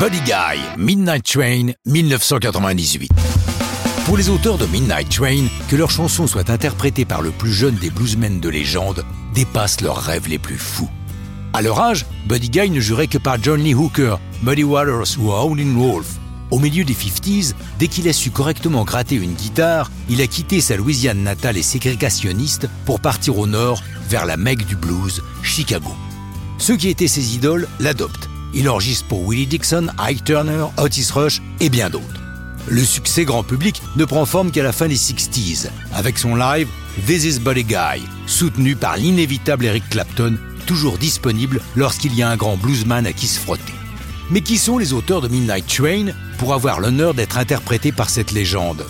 Buddy Guy, Midnight Train, 1998. Pour les auteurs de Midnight Train, que leurs chansons soient interprétées par le plus jeune des bluesmen de légende dépasse leurs rêves les plus fous. À leur âge, Buddy Guy ne jurait que par John Lee Hooker, Muddy Waters ou Howlin' Wolf. Au milieu des 50s, dès qu'il a su correctement gratter une guitare, il a quitté sa Louisiane natale et ségrégationniste pour partir au nord, vers la Mecque du blues, Chicago. Ceux qui étaient ses idoles l'adoptent. Il enregistre pour Willie Dixon, Ike Turner, Otis Rush et bien d'autres. Le succès grand public ne prend forme qu'à la fin des 60s, avec son live This is Buddy Guy, soutenu par l'inévitable Eric Clapton, toujours disponible lorsqu'il y a un grand bluesman à qui se frotter. Mais qui sont les auteurs de Midnight Train pour avoir l'honneur d'être interprétés par cette légende?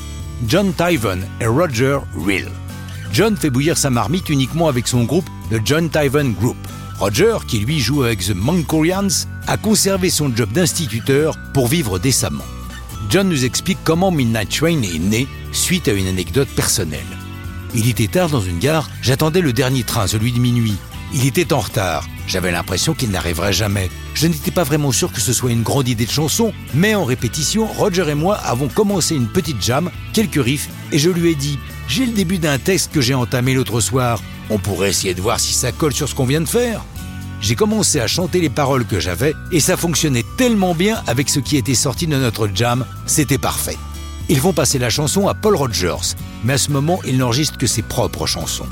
John Tyven et Roger Rill. John fait bouillir sa marmite uniquement avec son groupe, le John Tyven Group. Roger, qui lui joue avec The Mancorians, a conservé son job d'instituteur pour vivre décemment. John nous explique comment Midnight Train est né suite à une anecdote personnelle. Il était tard dans une gare, j'attendais le dernier train, celui de minuit. Il était en retard. J'avais l'impression qu'il n'arriverait jamais. Je n'étais pas vraiment sûr que ce soit une grande idée de chanson, mais en répétition, Roger et moi avons commencé une petite jam, quelques riffs, et je lui ai dit J'ai le début d'un texte que j'ai entamé l'autre soir. On pourrait essayer de voir si ça colle sur ce qu'on vient de faire. J'ai commencé à chanter les paroles que j'avais, et ça fonctionnait tellement bien avec ce qui était sorti de notre jam, c'était parfait. Ils vont passer la chanson à Paul Rogers, mais à ce moment, il n'enregistre que ses propres chansons.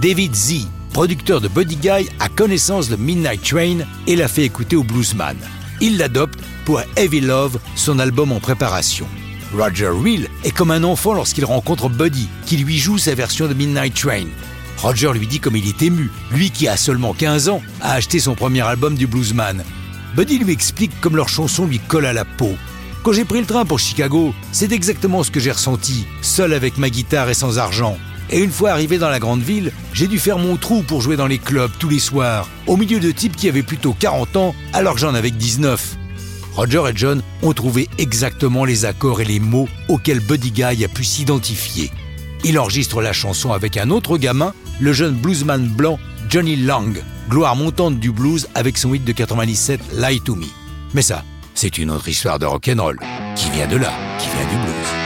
David Z, producteur de Buddy Guy, a connaissance de Midnight Train et l'a fait écouter au bluesman. Il l'adopte pour Heavy Love, son album en préparation. Roger Reel est comme un enfant lorsqu'il rencontre Buddy, qui lui joue sa version de Midnight Train. Roger lui dit comme il est ému, lui qui a seulement 15 ans, a acheté son premier album du bluesman. Buddy lui explique comme leur chanson lui colle à la peau. Quand j'ai pris le train pour Chicago, c'est exactement ce que j'ai ressenti, seul avec ma guitare et sans argent. Et une fois arrivé dans la grande ville, j'ai dû faire mon trou pour jouer dans les clubs tous les soirs, au milieu de types qui avaient plutôt 40 ans alors que j'en avais que 19. Roger et John ont trouvé exactement les accords et les mots auxquels Buddy Guy a pu s'identifier. Il enregistre la chanson avec un autre gamin, le jeune bluesman blanc Johnny Lang, gloire montante du blues avec son hit de 97 Lie to Me. Mais ça, c'est une autre histoire de rock'n'roll qui vient de là, qui vient du blues.